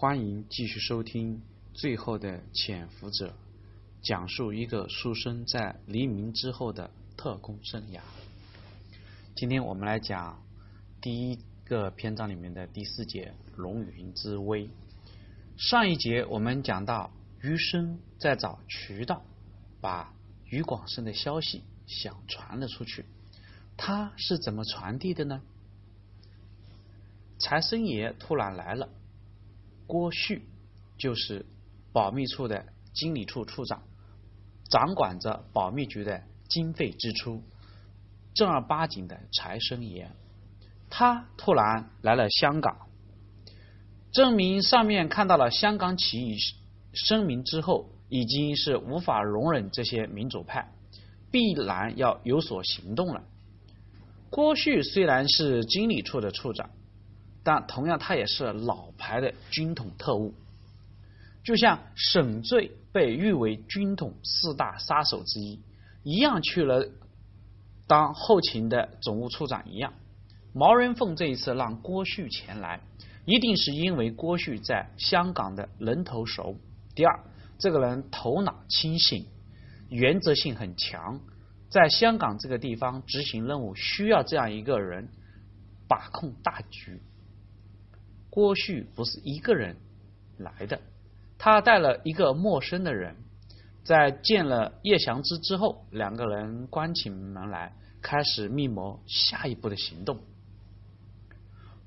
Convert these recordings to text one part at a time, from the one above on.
欢迎继续收听《最后的潜伏者》，讲述一个书生在黎明之后的特工生涯。今天我们来讲第一个篇章里面的第四节“龙云之危”。上一节我们讲到，余生在找渠道，把余广生的消息想传了出去。他是怎么传递的呢？财神爷突然来了。郭旭就是保密处的经理处处长，掌管着保密局的经费支出，正儿八经的财神爷。他突然来了香港，证明上面看到了香港起义声明之后，已经是无法容忍这些民主派，必然要有所行动了。郭旭虽然是经理处的处长。但同样，他也是老牌的军统特务，就像沈醉被誉为军统四大杀手之一，一样去了当后勤的总务处长一样。毛人凤这一次让郭旭前来，一定是因为郭旭在香港的人头熟。第二，这个人头脑清醒，原则性很强，在香港这个地方执行任务需要这样一个人把控大局。郭旭不是一个人来的，他带了一个陌生的人，在见了叶祥之之后，两个人关起门来，开始密谋下一步的行动。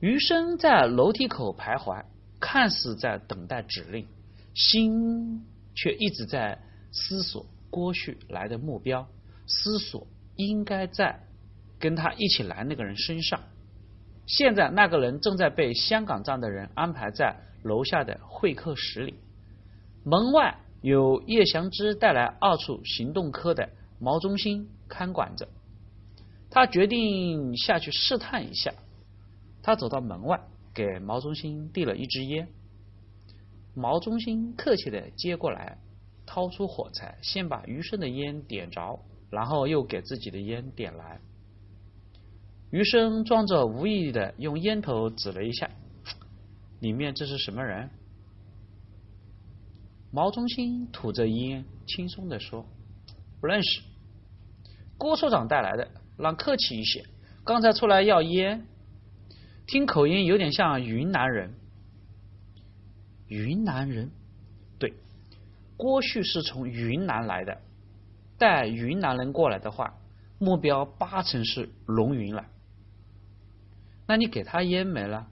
余生在楼梯口徘徊，看似在等待指令，心却一直在思索郭旭来的目标，思索应该在跟他一起来那个人身上。现在那个人正在被香港站的人安排在楼下的会客室里，门外有叶祥之带来二处行动科的毛中心看管着。他决定下去试探一下。他走到门外，给毛中心递了一支烟。毛中心客气的接过来，掏出火柴，先把余生的烟点着，然后又给自己的烟点来。余生装着无意的用烟头指了一下，里面这是什么人？毛中心吐着烟，轻松的说：“不认识，郭处长带来的，让客气一些。刚才出来要烟，听口音有点像云南人。云南人，对，郭旭是从云南来的，带云南人过来的话，目标八成是龙云了。”那你给他烟没了？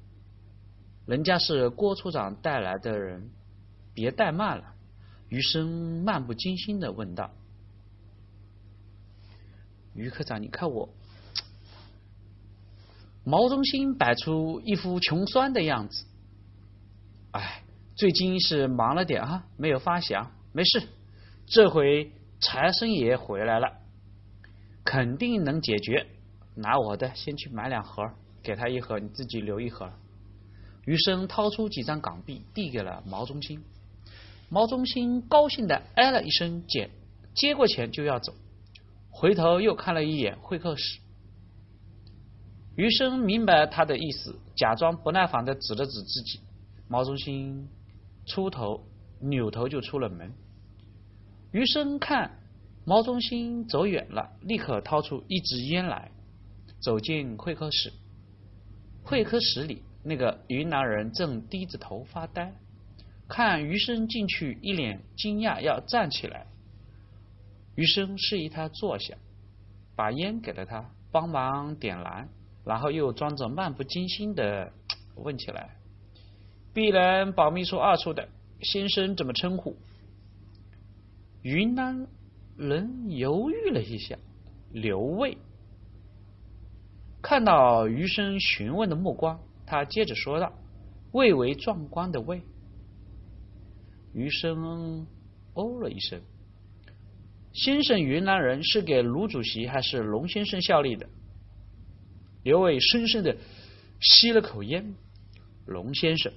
人家是郭处长带来的人，别怠慢了。余生漫不经心的问道：“余科长，你看我。”毛中心摆出一副穷酸的样子。哎，最近是忙了点啊，没有发饷。没事，这回财神爷回来了，肯定能解决。拿我的，先去买两盒。给他一盒，你自己留一盒。余生掏出几张港币，递给了毛中心。毛中心高兴的哎了一声，接接过钱就要走，回头又看了一眼会客室。余生明白他的意思，假装不耐烦的指了指自己。毛中心出头，扭头就出了门。余生看毛中心走远了，立刻掏出一支烟来，走进会客室。会客室里，那个云南人正低着头发呆，看余生进去，一脸惊讶，要站起来。余生示意他坐下，把烟给了他，帮忙点燃，然后又装着漫不经心的问起来：“必然保密处二处的先生怎么称呼？”云南人犹豫了一下，刘卫。看到余生询问的目光，他接着说道：“蔚为壮观的蔚。”余生哦了一声：“先生，云南人是给卢主席还是龙先生效力的？”刘伟深深的吸了口烟：“龙先生。”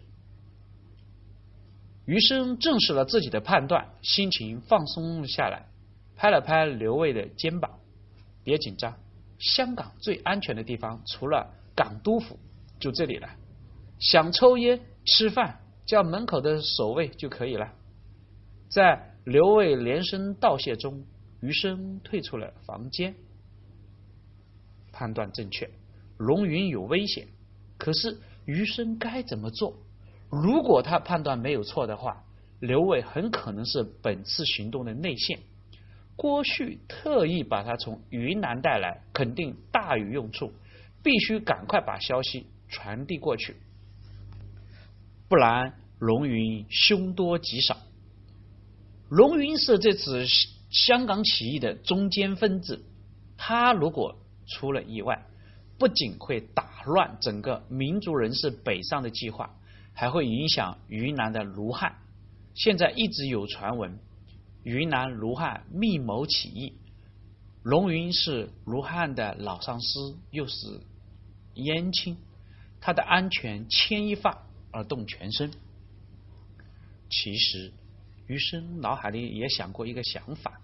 余生证实了自己的判断，心情放松了下来，拍了拍刘伟的肩膀：“别紧张。”香港最安全的地方，除了港督府，就这里了。想抽烟、吃饭，叫门口的守卫就可以了。在刘卫连声道谢中，余生退出了房间。判断正确，龙云有危险。可是余生该怎么做？如果他判断没有错的话，刘伟很可能是本次行动的内线。郭旭特意把他从云南带来，肯定大有用处，必须赶快把消息传递过去，不然龙云凶多吉少。龙云是这次香港起义的中坚分子，他如果出了意外，不仅会打乱整个民族人士北上的计划。还会影响云南的卢汉。现在一直有传闻，云南卢汉密谋起义。龙云是卢汉的老上司，又是燕青，他的安全牵一发而动全身。其实，余生脑海里也想过一个想法：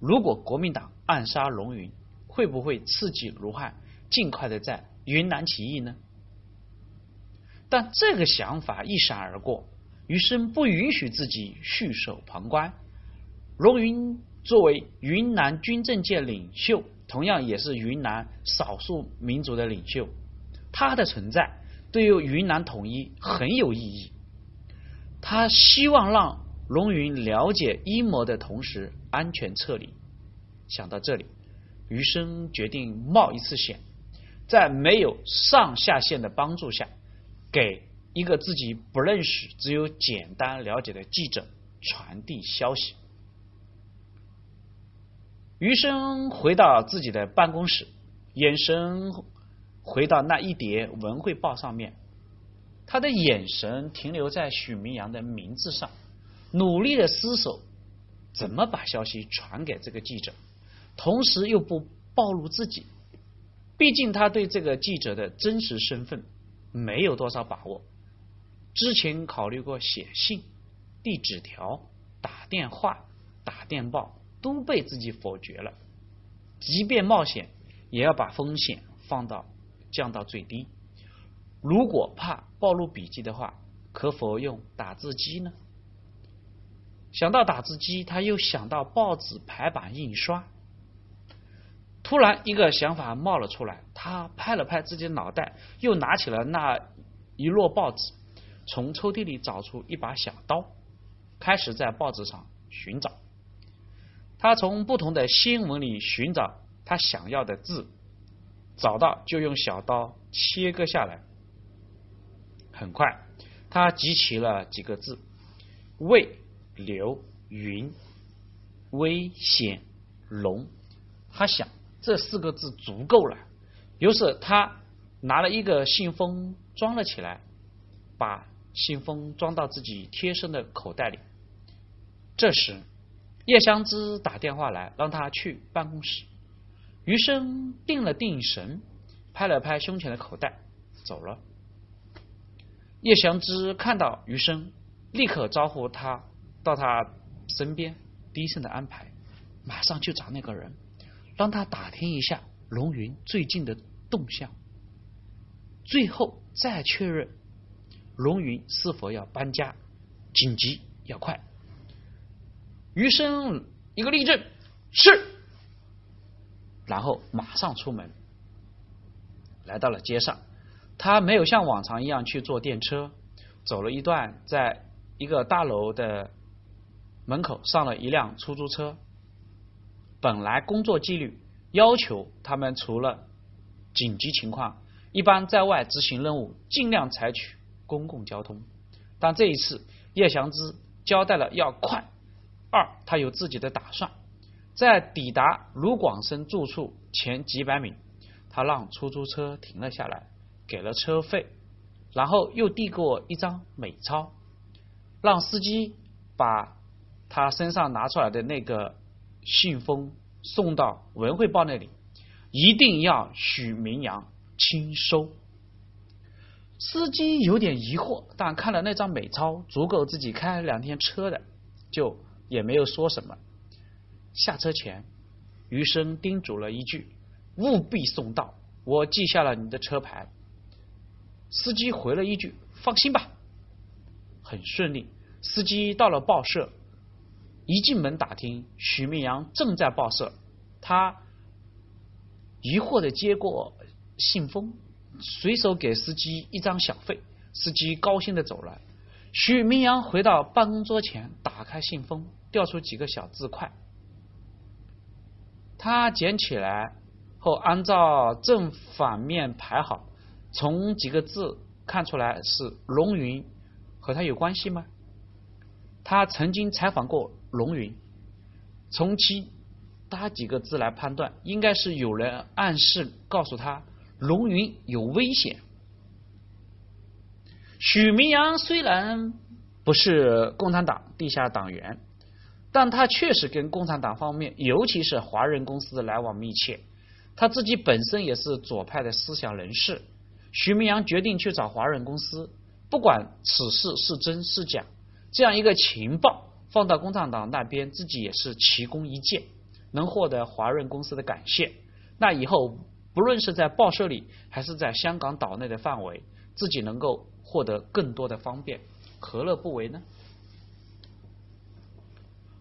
如果国民党暗杀龙云，会不会刺激卢汉尽快的在云南起义呢？但这个想法一闪而过，余生不允许自己袖手旁观。龙云作为云南军政界领袖，同样也是云南少数民族的领袖，他的存在对于云南统一很有意义。他希望让龙云了解阴谋的同时安全撤离。想到这里，余生决定冒一次险，在没有上下线的帮助下。给一个自己不认识、只有简单了解的记者传递消息。余生回到自己的办公室，眼神回到那一叠文汇报上面，他的眼神停留在许明阳的名字上，努力的思索怎么把消息传给这个记者，同时又不暴露自己。毕竟他对这个记者的真实身份。没有多少把握。之前考虑过写信、递纸条、打电话、打电报，都被自己否决了。即便冒险，也要把风险放到降到最低。如果怕暴露笔记的话，可否用打字机呢？想到打字机，他又想到报纸排版印刷。突然，一个想法冒了出来。他拍了拍自己脑袋，又拿起了那一摞报纸，从抽屉里找出一把小刀，开始在报纸上寻找。他从不同的新闻里寻找他想要的字，找到就用小刀切割下来。很快，他集齐了几个字：魏、刘、云、危险、龙。他想。这四个字足够了。于是他拿了一个信封装了起来，把信封装到自己贴身的口袋里。这时叶湘芝打电话来，让他去办公室。余生定了定神，拍了拍胸前的口袋，走了。叶香芝看到余生，立刻招呼他到他身边，低声的安排，马上去找那个人。让他打听一下龙云最近的动向，最后再确认龙云是否要搬家，紧急要快。余生一个立正，是，然后马上出门，来到了街上。他没有像往常一样去坐电车，走了一段，在一个大楼的门口上了一辆出租车。本来工作纪律要求他们除了紧急情况，一般在外执行任务尽量采取公共交通。但这一次叶祥之交代了要快，二他有自己的打算。在抵达卢广生住处前几百米，他让出租车停了下来，给了车费，然后又递过一张美钞，让司机把他身上拿出来的那个。信封送到文汇报那里，一定要许明阳亲收。司机有点疑惑，但看了那张美钞，足够自己开两天车的，就也没有说什么。下车前，余生叮嘱了一句：“务必送到，我记下了你的车牌。”司机回了一句：“放心吧。”很顺利。司机到了报社，一进门打听，许明阳正在报社。他疑惑的接过信封，随手给司机一张小费。司机高兴的走了。许明阳回到办公桌前，打开信封，调出几个小字块。他捡起来后，按照正反面排好，从几个字看出来是龙云，和他有关系吗？他曾经采访过龙云，从其他几个字来判断，应该是有人暗示告诉他龙云有危险。许明阳虽然不是共产党地下党员，但他确实跟共产党方面，尤其是华人公司来往密切。他自己本身也是左派的思想人士。许明阳决定去找华人公司，不管此事是真是假，这样一个情报放到共产党那边，自己也是奇功一件，能获得华润公司的感谢。那以后不论是在报社里，还是在香港岛内的范围，自己能够。获得更多的方便，何乐不为呢？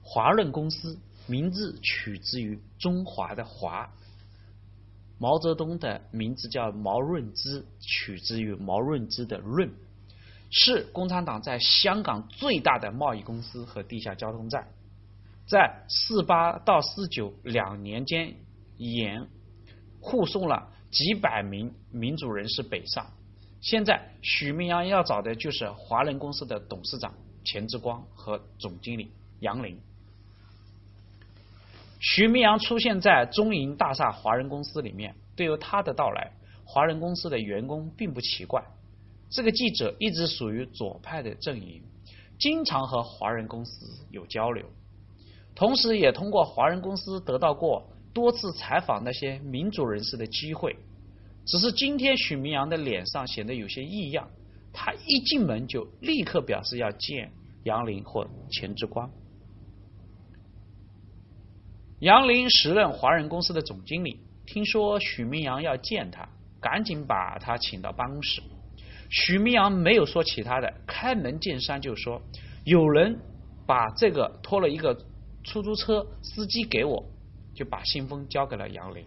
华润公司名字取自于中华的华，毛泽东的名字叫毛润之，取自于毛润之的润，是共产党在香港最大的贸易公司和地下交通站，在四八到四九两年间，沿护送了几百名民主人士北上。现在许明阳要找的就是华人公司的董事长钱之光和总经理杨林。许明阳出现在中银大厦华人公司里面，对于他的到来，华人公司的员工并不奇怪。这个记者一直属于左派的阵营，经常和华人公司有交流，同时也通过华人公司得到过多次采访那些民主人士的机会。只是今天许明阳的脸上显得有些异样，他一进门就立刻表示要见杨林或钱之光。杨林时任华人公司的总经理，听说许明阳要见他，赶紧把他请到办公室。许明阳没有说其他的，开门见山就说：“有人把这个托了一个出租车司机给我，就把信封交给了杨林。”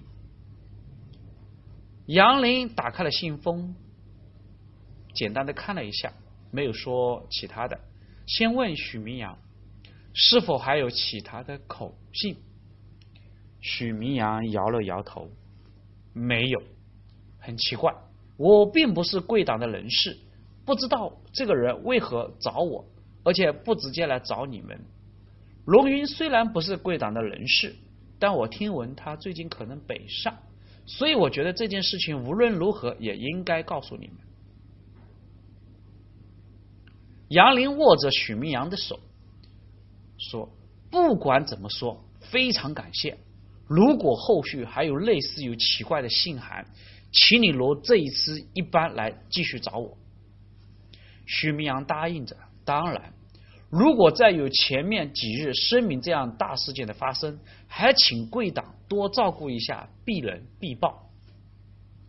杨林打开了信封，简单的看了一下，没有说其他的。先问许明阳是否还有其他的口信。许明阳摇了摇头，没有。很奇怪，我并不是贵党的人士，不知道这个人为何找我，而且不直接来找你们。龙云虽然不是贵党的人士，但我听闻他最近可能北上。所以我觉得这件事情无论如何也应该告诉你们。杨林握着许明阳的手，说：“不管怎么说，非常感谢。如果后续还有类似有奇怪的信函，请你如这一次一般来继续找我。”许明阳答应着，当然。如果再有前面几日声明这样大事件的发生，还请贵党多照顾一下，必人必报。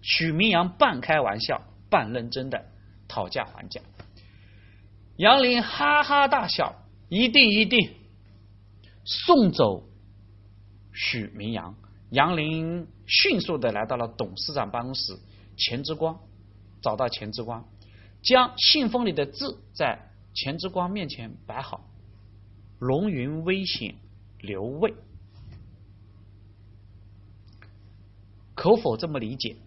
许明阳半开玩笑半认真的讨价还价，杨林哈哈大笑，一定一定。送走许明阳，杨林迅速的来到了董事长办公室，钱之光找到钱之光，将信封里的字在。钱之光面前摆好，龙云危险，留位。可否这么理解？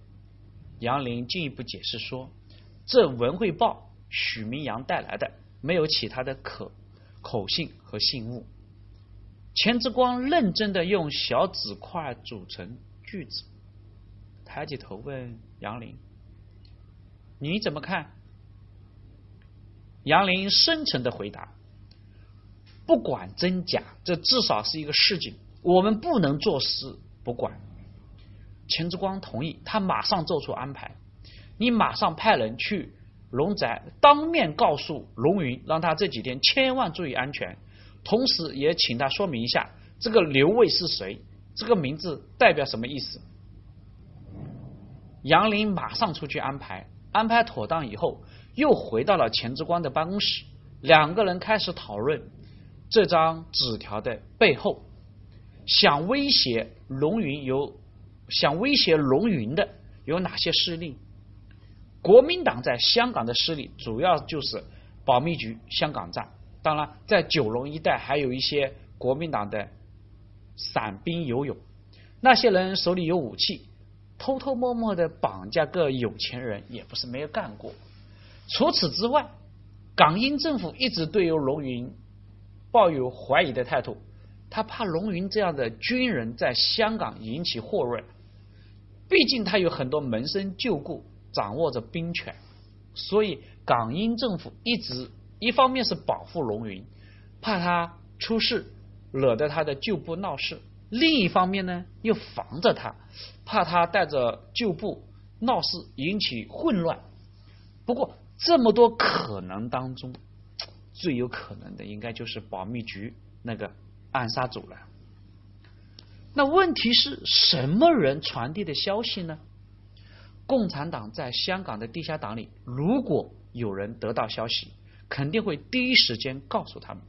杨林进一步解释说：“这文汇报许明阳带来的，没有其他的可口信和信物。”钱之光认真的用小纸块组成句子，抬起头问杨林：“你怎么看？”杨林深沉的回答：“不管真假，这至少是一个事情，我们不能坐视不管。”钱之光同意，他马上做出安排。你马上派人去龙宅，当面告诉龙云，让他这几天千万注意安全，同时也请他说明一下这个刘卫是谁，这个名字代表什么意思。杨林马上出去安排，安排妥当以后。又回到了钱之光的办公室，两个人开始讨论这张纸条的背后，想威胁龙云有想威胁龙云的有哪些势力？国民党在香港的势力主要就是保密局香港站，当然在九龙一带还有一些国民党的散兵游勇，那些人手里有武器，偷偷摸摸的绑架个有钱人也不是没有干过。除此之外，港英政府一直对于龙云抱有怀疑的态度，他怕龙云这样的军人在香港引起祸乱，毕竟他有很多门生旧故。掌握着兵权，所以港英政府一直一方面是保护龙云，怕他出事惹得他的旧部闹事；另一方面呢，又防着他，怕他带着旧部闹事引起混乱。不过这么多可能当中，最有可能的应该就是保密局那个暗杀组了。那问题是什么人传递的消息呢？共产党在香港的地下党里，如果有人得到消息，肯定会第一时间告诉他们；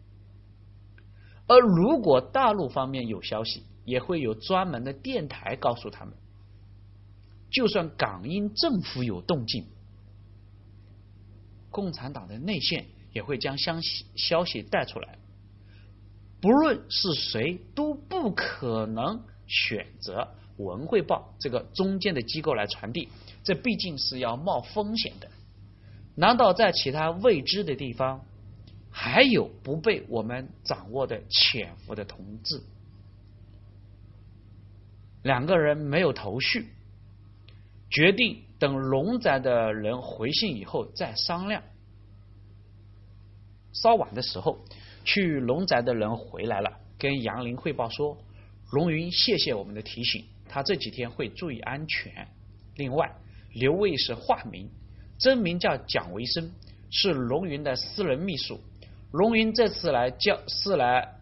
而如果大陆方面有消息，也会有专门的电台告诉他们。就算港英政府有动静，共产党的内线也会将消息消息带出来。不论是谁，都不可能选择。文汇报这个中间的机构来传递，这毕竟是要冒风险的。难道在其他未知的地方，还有不被我们掌握的潜伏的同志？两个人没有头绪，决定等龙仔的人回信以后再商量。稍晚的时候，去龙仔的人回来了，跟杨林汇报说：“龙云，谢谢我们的提醒。”他这几天会注意安全。另外，刘卫是化名，真名叫蒋维生，是龙云的私人秘书。龙云这次来交是来，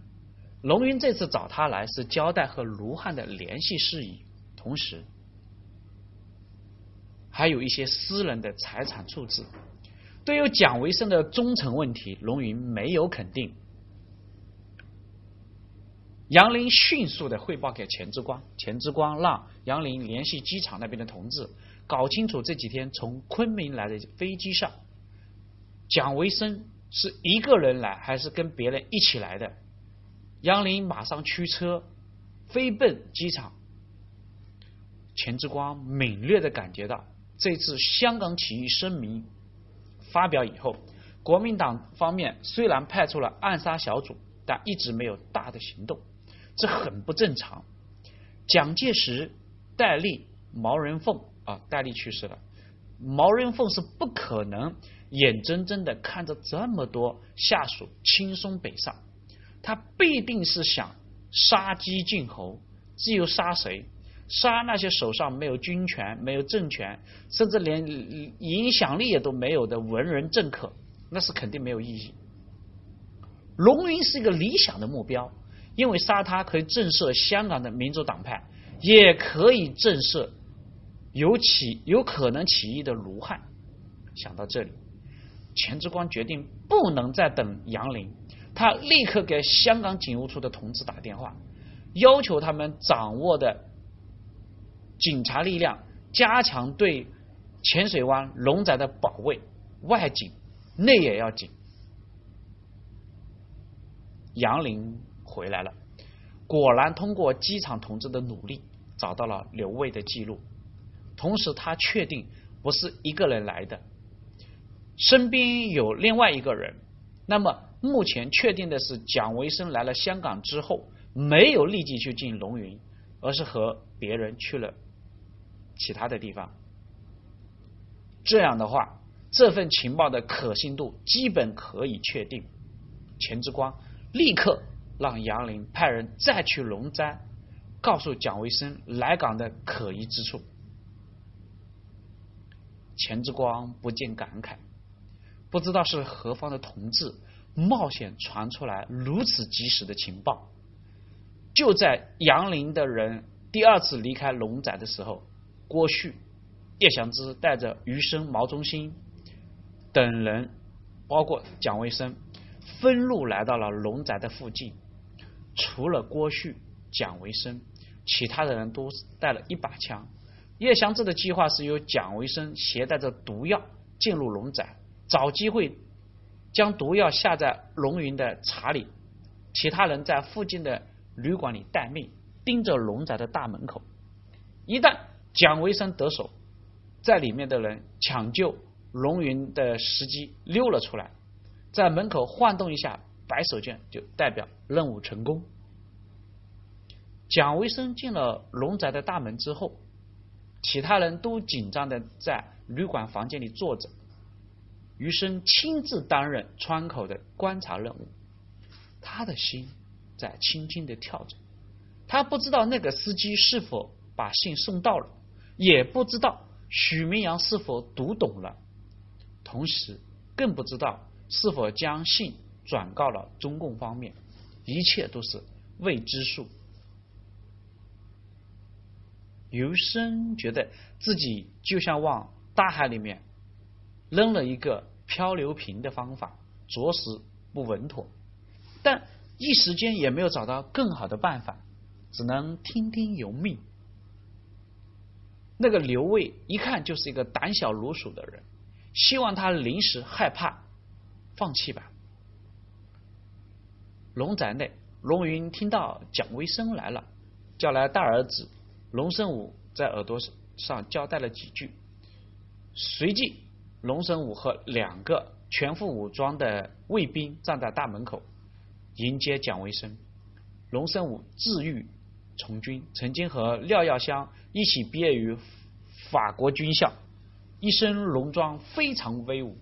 龙云这次找他来是交代和卢汉的联系事宜，同时还有一些私人的财产处置。对于蒋维生的忠诚问题，龙云没有肯定。杨林迅速的汇报给钱之光，钱之光让杨林联系机场那边的同志，搞清楚这几天从昆明来的飞机上，蒋维生是一个人来还是跟别人一起来的。杨林马上驱车飞奔机场。钱之光敏锐的感觉到，这次香港起义声明发表以后，国民党方面虽然派出了暗杀小组，但一直没有大的行动。这很不正常。蒋介石、戴笠、毛人凤啊，戴笠去世了，毛人凤是不可能眼睁睁的看着这么多下属轻松北上，他必定是想杀鸡儆猴。至于杀谁，杀那些手上没有军权、没有政权，甚至连影响力也都没有的文人政客，那是肯定没有意义。龙云是一个理想的目标。因为杀他可以震慑香港的民主党派，也可以震慑有起有可能起义的卢汉。想到这里，钱之光决定不能再等杨林，他立刻给香港警务处的同志打电话，要求他们掌握的警察力量加强对浅水湾龙仔的保卫，外警内也要紧。杨林。回来了，果然通过机场同志的努力，找到了刘卫的记录。同时，他确定不是一个人来的，身边有另外一个人。那么，目前确定的是，蒋维生来了香港之后，没有立即去进龙云，而是和别人去了其他的地方。这样的话，这份情报的可信度基本可以确定。钱之光立刻。让杨林派人再去龙斋，告诉蒋维生来港的可疑之处。钱之光不禁感慨，不知道是何方的同志冒险传出来如此及时的情报。就在杨林的人第二次离开龙宅的时候，郭旭、叶祥之带着余生、毛中心等人，包括蒋维生。分路来到了龙宅的附近。除了郭旭、蒋维生，其他的人都带了一把枪。叶祥之的计划是由蒋维生携带着毒药进入龙宅，找机会将毒药下在龙云的茶里，其他人在附近的旅馆里待命，盯着龙宅的大门口。一旦蒋维生得手，在里面的人抢救龙云的时机溜了出来，在门口晃动一下白手绢，就代表任务成功。蒋维生进了龙宅的大门之后，其他人都紧张的在旅馆房间里坐着。余生亲自担任窗口的观察任务，他的心在轻轻的跳着。他不知道那个司机是否把信送到了，也不知道许明阳是否读懂了，同时更不知道是否将信转告了中共方面。一切都是未知数。尤生觉得自己就像往大海里面扔了一个漂流瓶的方法，着实不稳妥。但一时间也没有找到更好的办法，只能听天由命。那个刘卫一看就是一个胆小如鼠的人，希望他临时害怕，放弃吧。龙宅内，龙云听到蒋维生来了，叫来大儿子。龙生武在耳朵上交代了几句，随即龙生武和两个全副武装的卫兵站在大门口迎接蒋维生。龙生武自愈从军，曾经和廖耀湘一起毕业于法国军校，一身戎装非常威武。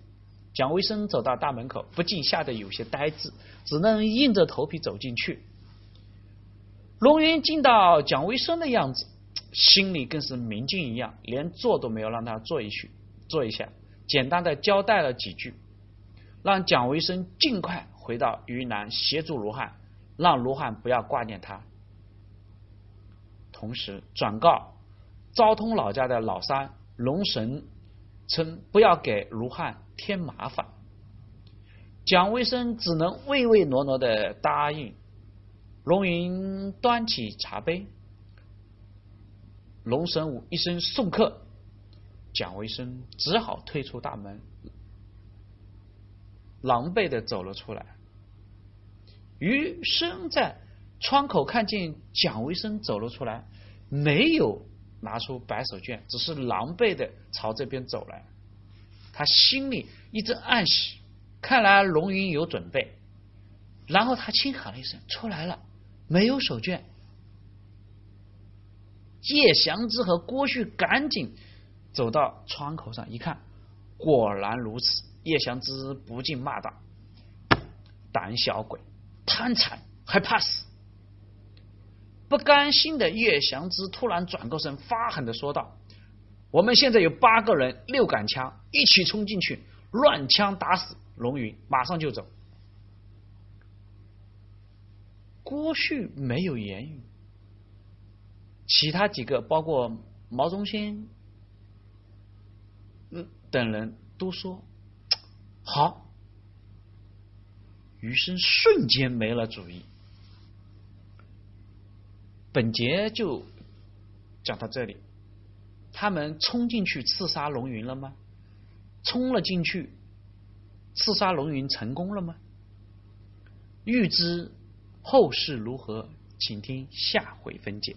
蒋维生走到大门口，不禁吓得有些呆滞，只能硬着头皮走进去。龙云见到蒋维生的样子。心里更是明镜一样，连坐都没有让他坐一去，坐一下，简单的交代了几句，让蒋维生尽快回到云南协助卢汉，让卢汉不要挂念他。同时转告昭通老家的老三龙神，称不要给卢汉添麻烦。蒋维生只能唯唯诺诺的答应。龙云端起茶杯。龙神武一声送客，蒋维生只好退出大门，狼狈的走了出来。余生在窗口看见蒋维生走了出来，没有拿出白手绢，只是狼狈的朝这边走来。他心里一阵暗喜，看来龙云有准备。然后他轻喊了一声：“出来了，没有手绢。”叶祥之和郭旭赶紧走到窗口上一看，果然如此。叶祥之不禁骂道：“胆小鬼，贪财还怕死！”不甘心的叶祥之突然转过身，发狠的说道：“我们现在有八个人，六杆枪，一起冲进去，乱枪打死龙云，马上就走。”郭旭没有言语。其他几个，包括毛中先嗯等人都说好，余生瞬间没了主意。本节就讲到这里。他们冲进去刺杀龙云了吗？冲了进去，刺杀龙云成功了吗？欲知后事如何，请听下回分解。